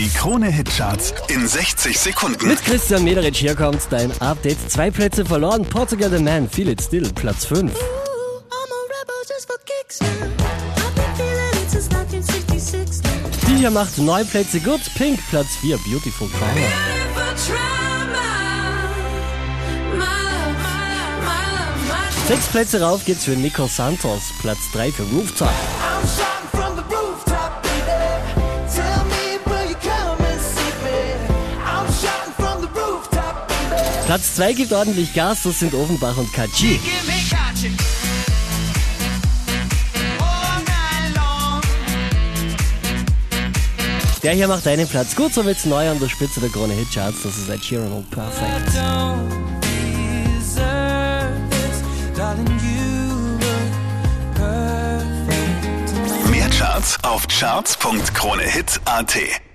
Die Krone-Hitcharts in 60 Sekunden. Mit Christian Mederich hier kommt dein Update. Zwei Plätze verloren. Portugal The Man, Feel It Still, Platz 5. I'm a rebel just for kicks now. I've been feeling it since 1966 now. Die hier macht neun Plätze gut. Pink, Platz 4, Beautiful Trauma. Sechs Plätze rauf geht's für Nico Santos, Platz 3 für Rooftop. Platz 2 gibt ordentlich Gas, das sind Offenbach und long. Der hier macht einen Platz gut, so wird's neu an der Spitze der Krone Hit Charts. Das ist Ed Sheeran und perfect. Mehr Charts auf charts.kronehit.at.